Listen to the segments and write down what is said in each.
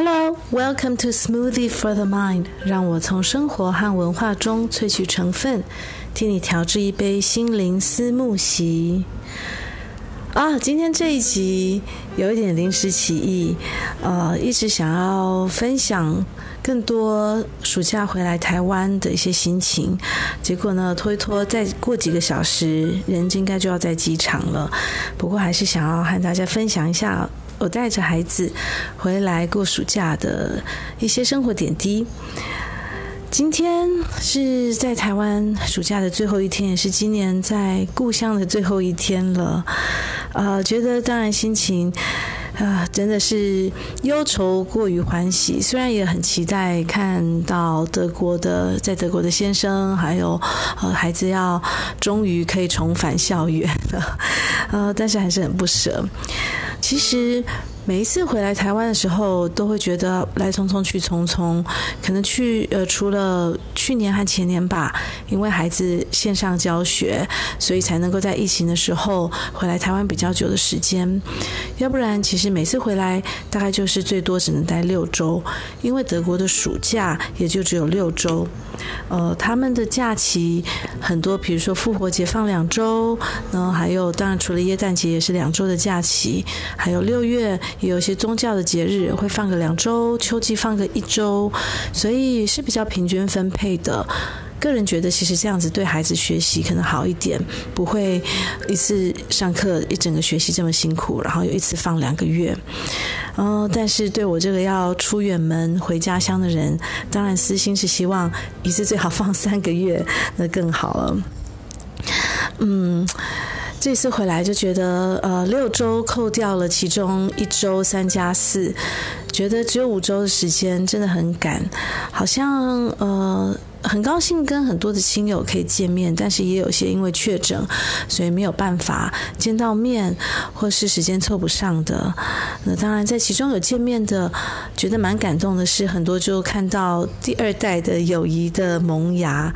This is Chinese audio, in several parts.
Hello, welcome to Smoothie for the Mind。让我从生活和文化中萃取成分，替你调制一杯心灵思慕席。啊，今天这一集有一点临时起意，呃，一直想要分享更多暑假回来台湾的一些心情，结果呢，拖一拖，再过几个小时，人应该就要在机场了。不过还是想要和大家分享一下。我带着孩子回来过暑假的一些生活点滴。今天是在台湾暑假的最后一天，也是今年在故乡的最后一天了。呃，觉得当然心情啊、呃，真的是忧愁过于欢喜。虽然也很期待看到德国的在德国的先生，还有呃孩子要终于可以重返校园了，呃，但是还是很不舍。其实每一次回来台湾的时候，都会觉得来匆匆去匆匆。可能去呃，除了去年和前年吧，因为孩子线上教学，所以才能够在疫情的时候回来台湾比较久的时间。要不然，其实每次回来大概就是最多只能待六周，因为德国的暑假也就只有六周。呃，他们的假期很多，比如说复活节放两周，然后，还有当然除了耶诞节也是两周的假期。还有六月有些宗教的节日会放个两周，秋季放个一周，所以是比较平均分配的。个人觉得其实这样子对孩子学习可能好一点，不会一次上课一整个学习这么辛苦，然后有一次放两个月。哦，但是对我这个要出远门回家乡的人，当然私心是希望一次最好放三个月，那更好了。嗯。这次回来就觉得，呃，六周扣掉了其中一周三加四，觉得只有五周的时间真的很赶，好像呃。很高兴跟很多的亲友可以见面，但是也有些因为确诊，所以没有办法见到面，或是时间凑不上的。那当然，在其中有见面的，觉得蛮感动的是，很多就看到第二代的友谊的萌芽。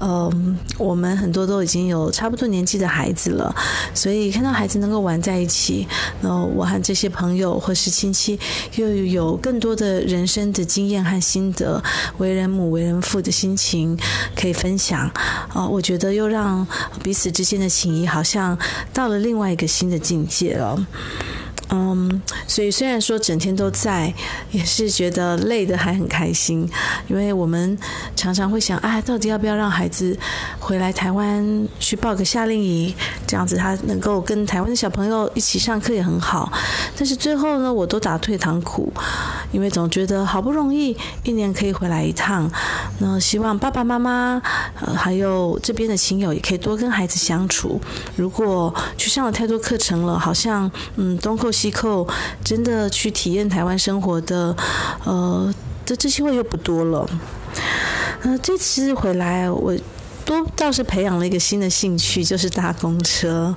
嗯，我们很多都已经有差不多年纪的孩子了，所以看到孩子能够玩在一起，那我和这些朋友或是亲戚又有更多的人生的经验和心得，为人母、为人父的心。情可以分享啊，我觉得又让彼此之间的情谊好像到了另外一个新的境界了。嗯，所以虽然说整天都在，也是觉得累得还很开心，因为我们常常会想，哎，到底要不要让孩子回来台湾去报个夏令营，这样子他能够跟台湾的小朋友一起上课也很好。但是最后呢，我都打退堂鼓，因为总觉得好不容易一年可以回来一趟，那希望爸爸妈妈呃还有这边的亲友也可以多跟孩子相处。如果去上了太多课程了，好像嗯东扣西。机构真的去体验台湾生活的，呃，的这机会又不多了。呃，这次回来，我都倒是培养了一个新的兴趣，就是搭公车。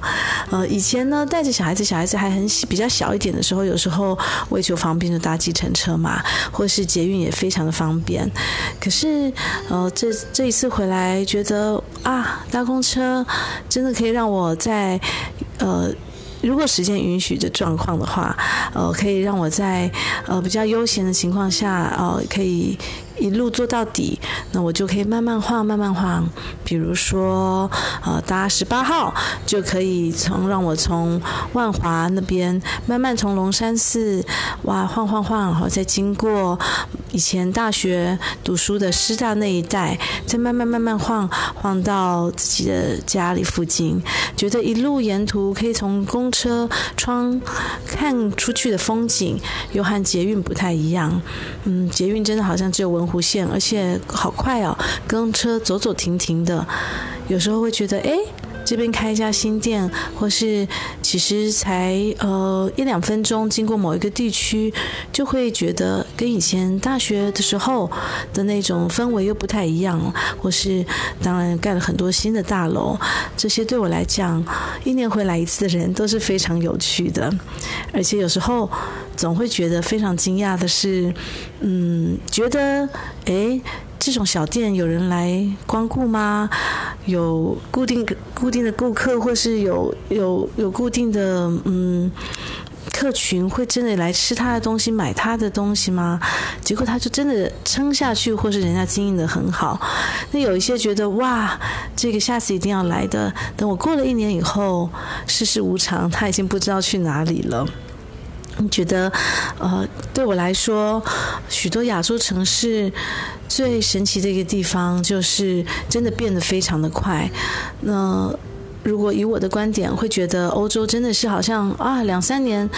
呃，以前呢，带着小孩子，小孩子还很比较小一点的时候，有时候为求方便就搭计程车嘛，或是捷运也非常的方便。可是，呃，这这一次回来，觉得啊，搭公车真的可以让我在呃。如果时间允许的状况的话，呃，可以让我在呃比较悠闲的情况下，呃，可以。一路做到底，那我就可以慢慢晃，慢慢晃。比如说，呃，搭十八号就可以从让我从万华那边慢慢从龙山寺哇晃晃晃，然后再经过以前大学读书的师大那一带，再慢慢慢慢晃晃到自己的家里附近。觉得一路沿途可以从公车窗看出去的风景，又和捷运不太一样。嗯，捷运真的好像只有文。湖线，而且好快哦，公车走走停停的，有时候会觉得，哎，这边开一家新店，或是其实才呃一两分钟经过某一个地区，就会觉得跟以前大学的时候的那种氛围又不太一样，或是当然盖了很多新的大楼，这些对我来讲，一年回来一次的人都是非常有趣的，而且有时候。总会觉得非常惊讶的是，嗯，觉得诶，这种小店有人来光顾吗？有固定固定的顾客，或是有有有固定的嗯客群会真的来吃他的东西、买他的东西吗？结果他就真的撑下去，或是人家经营得很好。那有一些觉得哇，这个下次一定要来的。等我过了一年以后，世事无常，他已经不知道去哪里了。你觉得，呃，对我来说，许多亚洲城市最神奇的一个地方，就是真的变得非常的快。那如果以我的观点，会觉得欧洲真的是好像啊，两三年，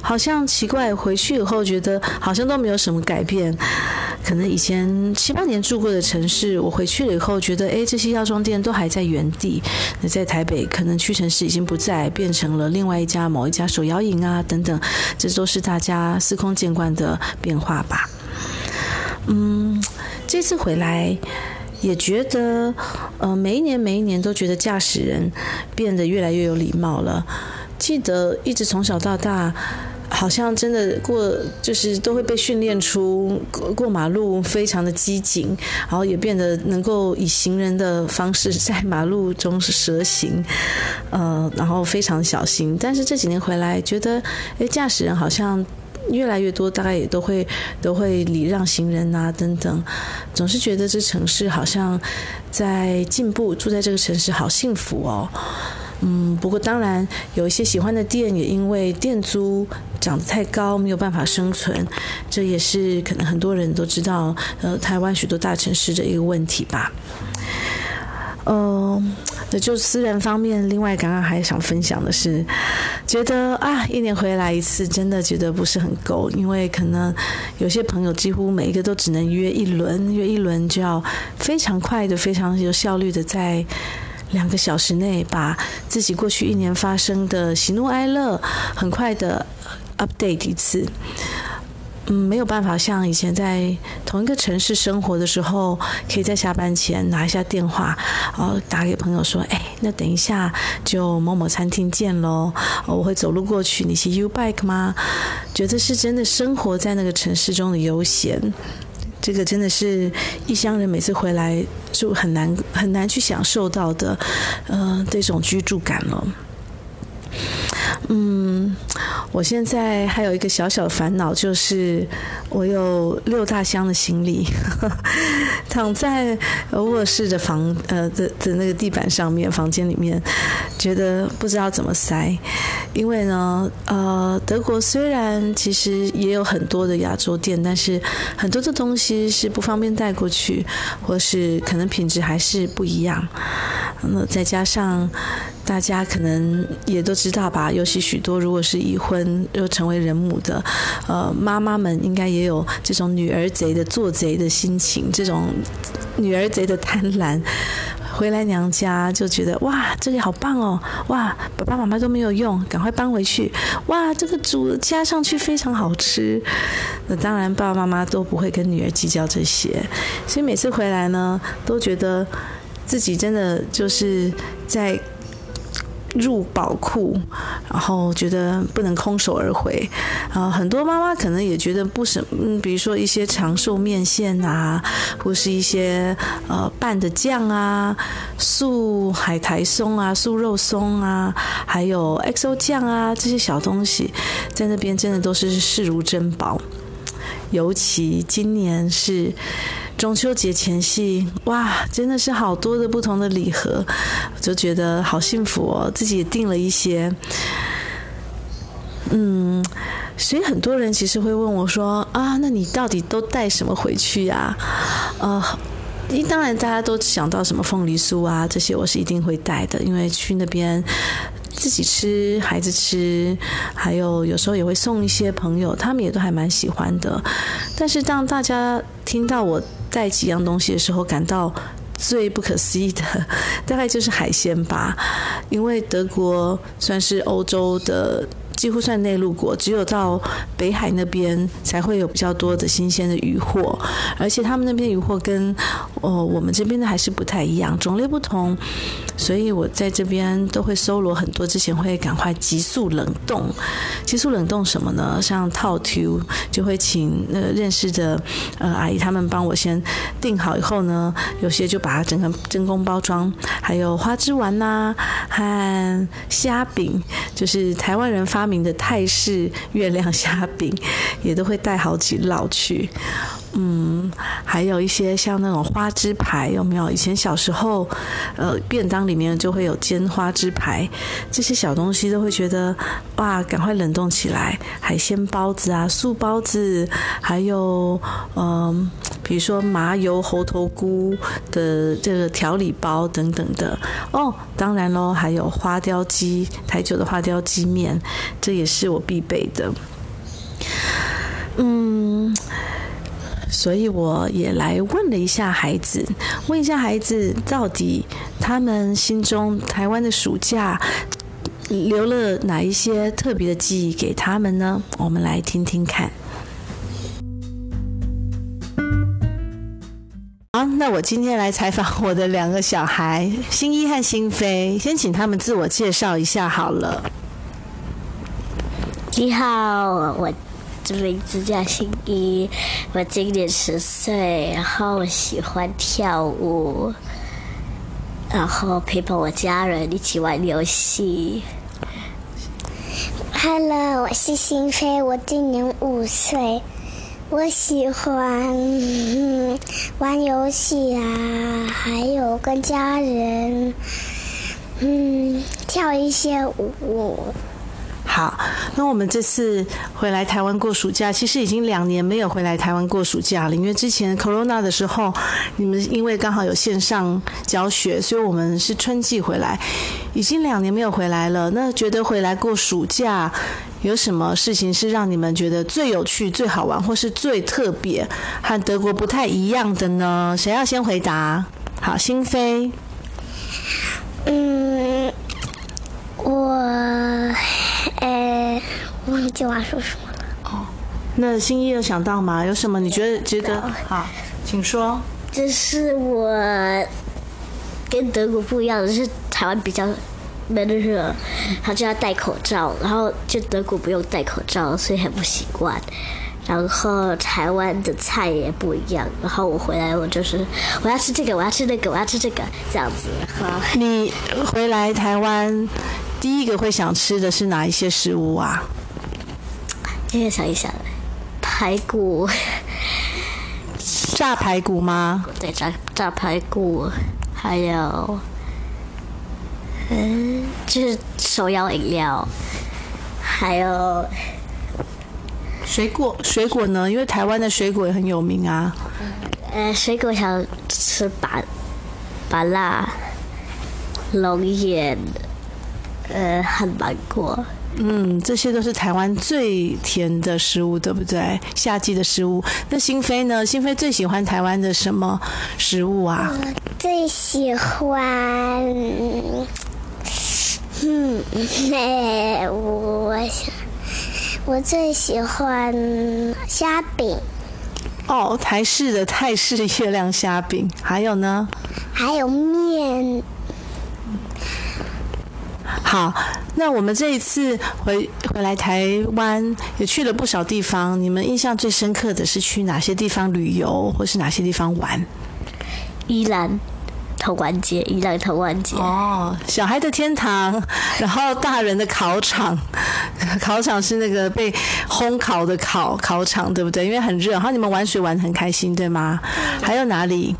好像奇怪，回去以后觉得好像都没有什么改变。可能以前七八年住过的城市，我回去了以后觉得，哎，这些药妆店都还在原地。那在台北，可能屈臣氏已经不在，变成了另外一家某一家手摇饮啊等等，这都是大家司空见惯的变化吧。嗯，这次回来也觉得，呃，每一年每一年都觉得驾驶人变得越来越有礼貌了。记得一直从小到大。好像真的过，就是都会被训练出过过马路非常的机警，然后也变得能够以行人的方式在马路中是蛇行，呃，然后非常小心。但是这几年回来，觉得诶，驾驶人好像越来越多，大概也都会都会礼让行人啊等等，总是觉得这城市好像在进步，住在这个城市好幸福哦。嗯，不过当然有一些喜欢的店，也因为店租涨得太高，没有办法生存，这也是可能很多人都知道，呃，台湾许多大城市的一个问题吧。嗯，那就私人方面，另外刚刚还想分享的是，觉得啊，一年回来一次，真的觉得不是很够，因为可能有些朋友几乎每一个都只能约一轮，约一轮就要非常快的、非常有效率的在。两个小时内把自己过去一年发生的喜怒哀乐很快的 update 一次，嗯，没有办法像以前在同一个城市生活的时候，可以在下班前拿一下电话，然后打给朋友说：“哎，那等一下就某某餐厅见喽，我会走路过去，你骑 U bike 吗？”觉得是真的生活在那个城市中的悠闲。这个真的是异乡人每次回来就很难很难去享受到的，呃，这种居住感了。嗯，我现在还有一个小小的烦恼，就是我有六大箱的行李，躺在卧室的房呃的的那个地板上面，房间里面，觉得不知道怎么塞。因为呢，呃，德国虽然其实也有很多的亚洲店，但是很多的东西是不方便带过去，或是可能品质还是不一样。那再加上。大家可能也都知道吧，尤其许多如果是已婚又成为人母的，呃，妈妈们应该也有这种女儿贼的做贼的心情，这种女儿贼的贪婪，回来娘家就觉得哇，这里好棒哦，哇，爸爸妈妈都没有用，赶快搬回去，哇，这个煮加上去非常好吃。那当然，爸爸妈妈都不会跟女儿计较这些，所以每次回来呢，都觉得自己真的就是在。入宝库，然后觉得不能空手而回。啊，很多妈妈可能也觉得不什，嗯，比如说一些长寿面线啊，或是一些呃拌的酱啊，素海苔松啊，素肉松啊，还有 XO 酱啊，这些小东西，在那边真的都是视如珍宝。尤其今年是。中秋节前夕，哇，真的是好多的不同的礼盒，我就觉得好幸福哦。自己也订了一些，嗯，所以很多人其实会问我说：“啊，那你到底都带什么回去呀？”呃，一当然大家都想到什么凤梨酥啊这些，我是一定会带的，因为去那边自己吃，孩子吃，还有有时候也会送一些朋友，他们也都还蛮喜欢的。但是当大家听到我带几样东西的时候，感到最不可思议的，大概就是海鲜吧。因为德国算是欧洲的，几乎算内陆国，只有到北海那边才会有比较多的新鲜的渔货，而且他们那边渔货跟哦，我们这边的还是不太一样，种类不同，所以我在这边都会搜罗很多，之前会赶快急速冷冻。急速冷冻什么呢？像套 Q 就会请那认识的呃阿姨他们帮我先订好以后呢，有些就把它整个真空包装，还有花枝丸呐、和虾饼，就是台湾人发明的泰式月亮虾饼，也都会带好几烙去。嗯，还有一些像那种花枝排，有没有？以前小时候，呃，便当里面就会有煎花枝排，这些小东西都会觉得哇，赶快冷冻起来。海鲜包子啊，素包子，还有嗯、呃，比如说麻油猴头菇的这个调理包等等的。哦，当然喽，还有花雕鸡，台酒的花雕鸡面，这也是我必备的。嗯。所以我也来问了一下孩子，问一下孩子，到底他们心中台湾的暑假留了哪一些特别的记忆给他们呢？我们来听听看。好，那我今天来采访我的两个小孩，新一和新飞，先请他们自我介绍一下好了。你好，我。名字叫新一，我今年十岁，然后我喜欢跳舞，然后陪伴我家人一起玩游戏。Hello，我是新飞，我今年五岁，我喜欢玩游戏啊，还有跟家人嗯跳一些舞。好，那我们这次回来台湾过暑假，其实已经两年没有回来台湾过暑假了。因为之前 Corona 的时候，你们因为刚好有线上教学，所以我们是春季回来，已经两年没有回来了。那觉得回来过暑假有什么事情是让你们觉得最有趣、最好玩，或是最特别，和德国不太一样的呢？谁要先回答？好，新飞。嗯，我。呃，忘记我要说什么了。哦，那心意有想到吗？有什么你觉得觉得好？请说。这是我跟德国不一样的是，台湾比较闷热，他就要戴口罩，然后就德国不用戴口罩，所以很不习惯。然后台湾的菜也不一样，然后我回来我就是我要吃这个，我要吃那个，我要吃这个，这样子。好，你回来台湾。第一个会想吃的是哪一些食物啊？这个想一想，排骨，炸排骨吗？对，炸炸排骨，还有，嗯，就是手摇饮料，还有水果。水果呢？因为台湾的水果也很有名啊。呃，水果想吃芭芭辣、龙眼。呃，很芒果。嗯，这些都是台湾最甜的食物，对不对？夏季的食物。那新飞呢？新飞最喜欢台湾的什么食物啊？我最喜欢，嗯，哎，我想，我最喜欢虾饼。哦，台式的泰式月亮虾饼，还有呢？还有面。好，那我们这一次回回来台湾，也去了不少地方。你们印象最深刻的是去哪些地方旅游，或是哪些地方玩？宜兰童玩节，宜兰童玩节。哦，小孩的天堂，然后大人的考场，考场是那个被烘烤的烤考场，对不对？因为很热，然后你们玩水玩得很开心，对吗？还有哪里？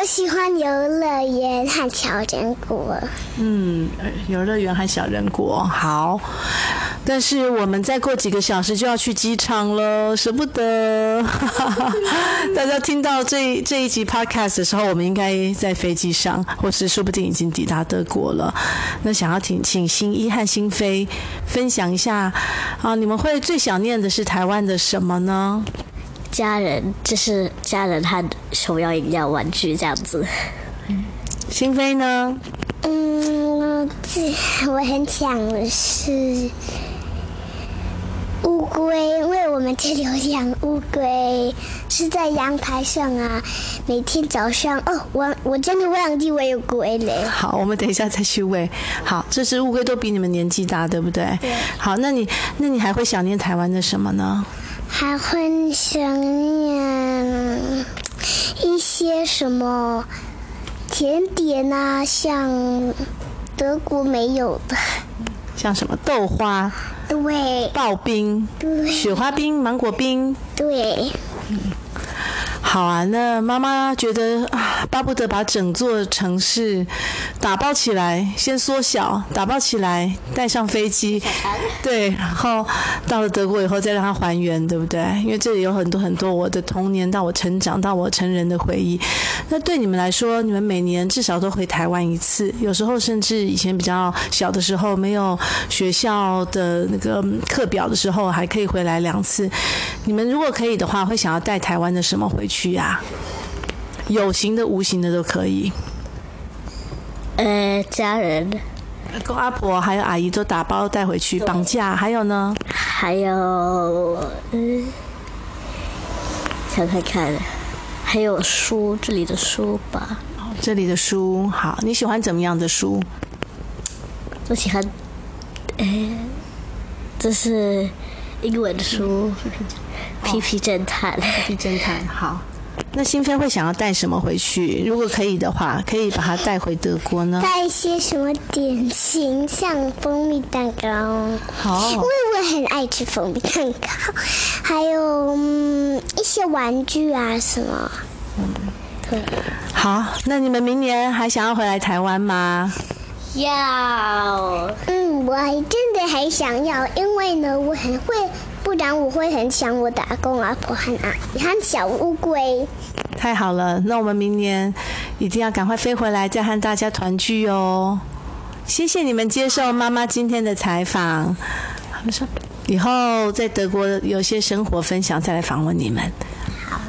我喜欢游乐园和小人国。嗯，游乐园和小人国好，但是我们再过几个小时就要去机场了，舍不得。大家听到这这一集 podcast 的时候，我们应该在飞机上，或是说不定已经抵达德国了。那想要请请新一和新飞分享一下啊，你们会最想念的是台湾的什么呢？家人，就是家人和首要饮料、玩具这样子。心飞呢？嗯，这我很想的是，乌龟，因为我们这里有养乌龟，是在阳台上啊。每天早上，哦，我我真的忘记我有龟嘞。好，我们等一下再去喂。好，这只乌龟都比你们年纪大，对不对？对。好，那你那你还会想念台湾的什么呢？还会想念一些什么甜点啊，像德国没有的。像什么豆花？对。刨冰？对。雪花冰、芒果冰？对。嗯。好啊，那妈妈觉得啊，巴不得把整座城市打包起来，先缩小，打包起来，带上飞机，对，然后到了德国以后再让它还原，对不对？因为这里有很多很多我的童年到我成长到我成人的回忆。那对你们来说，你们每年至少都回台湾一次，有时候甚至以前比较小的时候，没有学校的那个课表的时候，还可以回来两次。你们如果可以的话，会想要带台湾的什么回去？去啊，有形的、无形的都可以。呃，家人，阿公、阿婆还有阿姨都打包带回去，绑架。还有呢？还有，嗯，想看看，还有书，这里的书吧。这里的书，好，你喜欢怎么样的书？我喜欢，哎，这是英文的书，皮皮侦探，皮皮侦探，好。那新飞会想要带什么回去？如果可以的话，可以把它带回德国呢？带一些什么点心，像蜂蜜蛋糕。好，因为我很爱吃蜂蜜蛋糕。还有嗯一些玩具啊什么。嗯，对。好，那你们明年还想要回来台湾吗？要。嗯，我真的还想要，因为呢，我很会。不然我会很想我的阿公阿婆和阿姨和小乌龟。太好了，那我们明年一定要赶快飞回来，再和大家团聚哦。谢谢你们接受妈妈今天的采访。他们说以后在德国有些生活分享，再来访问你们。好，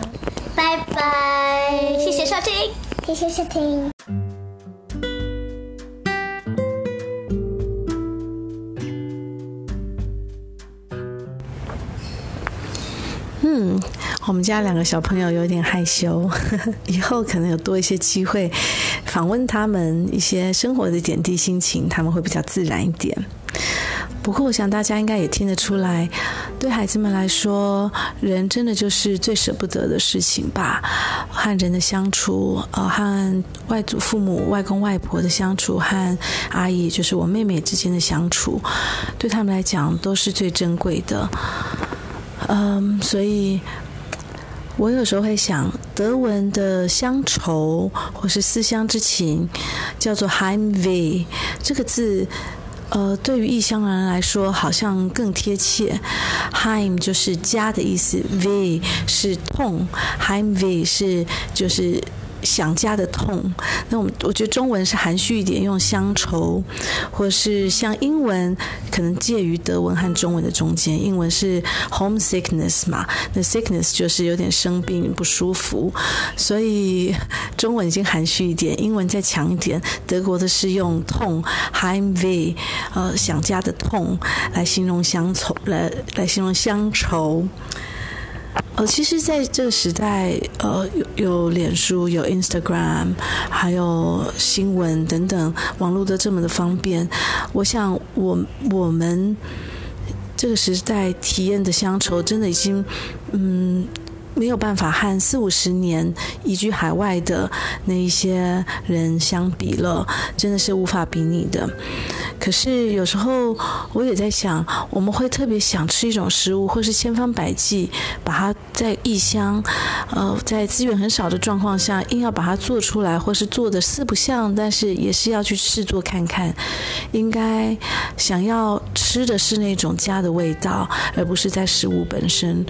拜拜，谢谢收听，谢谢收听。我们家两个小朋友有点害羞，以后可能有多一些机会访问他们一些生活的点滴心情，他们会比较自然一点。不过，我想大家应该也听得出来，对孩子们来说，人真的就是最舍不得的事情吧。和人的相处，呃，和外祖父母、外公外婆的相处，和阿姨，就是我妹妹之间的相处，对他们来讲都是最珍贵的。嗯，所以我有时候会想，德文的乡愁或是思乡之情，叫做 Heimweh 这个字，呃，对于异乡人来说好像更贴切。Heim 就是家的意思，we 是痛，Heimweh 是就是。想家的痛，那我们我觉得中文是含蓄一点，用乡愁，或是像英文可能介于德文和中文的中间。英文是 homesickness 嘛，那 sickness 就是有点生病不舒服，所以中文已经含蓄一点，英文再强一点。德国的是用痛 Heimweh，呃，想家的痛来形容乡愁，来来形容乡愁。呃，其实，在这个时代，呃，有有脸书，有 Instagram，还有新闻等等，网络都这么的方便。我想我，我我们这个时代体验的乡愁，真的已经，嗯。没有办法和四五十年移居海外的那一些人相比了，真的是无法比拟的。可是有时候我也在想，我们会特别想吃一种食物，或是千方百计把它在异乡，呃，在资源很少的状况下，硬要把它做出来，或是做的四不像，但是也是要去试做看看。应该想要吃的是那种家的味道，而不是在食物本身。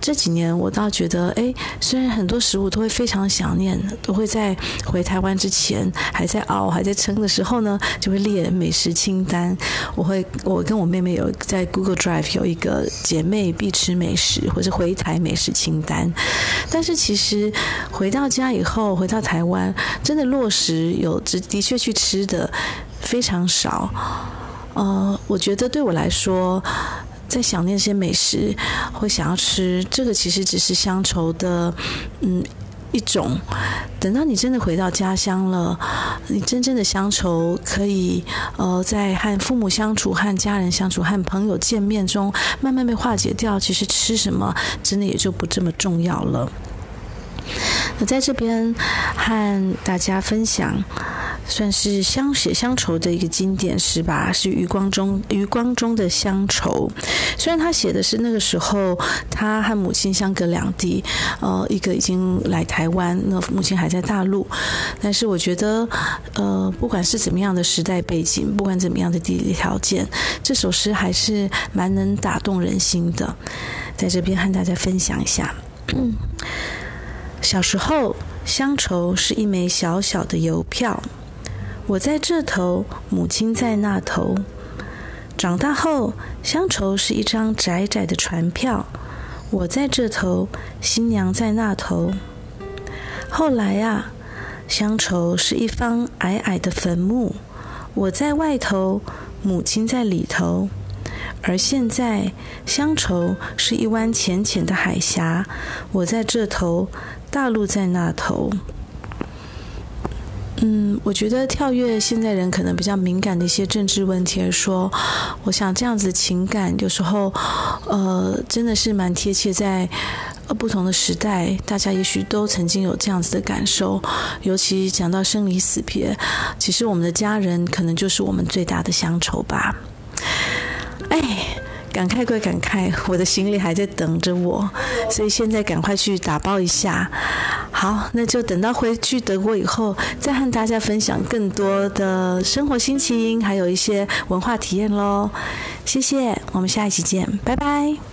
这几年我倒觉得，哎，虽然很多食物都会非常想念，都会在回台湾之前，还在熬、还在撑的时候呢，就会列美食清单。我会，我跟我妹妹有在 Google Drive 有一个姐妹必吃美食，或者回台美食清单。但是其实回到家以后，回到台湾，真的落实有的确去吃的非常少。呃，我觉得对我来说。在想念这些美食，会想要吃，这个其实只是乡愁的，嗯。一种，等到你真的回到家乡了，你真正的乡愁可以，呃，在和父母相处、和家人相处、和朋友见面中，慢慢被化解掉。其实吃什么，真的也就不这么重要了。那在这边和大家分享。算是乡写乡愁的一个经典诗吧，是余光中余光中的乡愁。虽然他写的是那个时候他和母亲相隔两地，呃，一个已经来台湾，那母亲还在大陆。但是我觉得，呃，不管是怎么样的时代背景，不管怎么样的地理条件，这首诗还是蛮能打动人心的。在这边和大家分享一下。嗯，小时候，乡愁是一枚小小的邮票。我在这头，母亲在那头。长大后，乡愁是一张窄窄的船票。我在这头，新娘在那头。后来啊，乡愁是一方矮矮的坟墓。我在外头，母亲在里头。而现在，乡愁是一湾浅浅的海峡。我在这头，大陆在那头。嗯，我觉得跳跃现在人可能比较敏感的一些政治问题而说，我想这样子情感有时候，呃，真的是蛮贴切在，呃，不同的时代，大家也许都曾经有这样子的感受。尤其讲到生离死别，其实我们的家人可能就是我们最大的乡愁吧。感慨归感慨，我的行李还在等着我，所以现在赶快去打包一下。好，那就等到回去德国以后，再和大家分享更多的生活心情，还有一些文化体验喽。谢谢，我们下一期见，拜拜。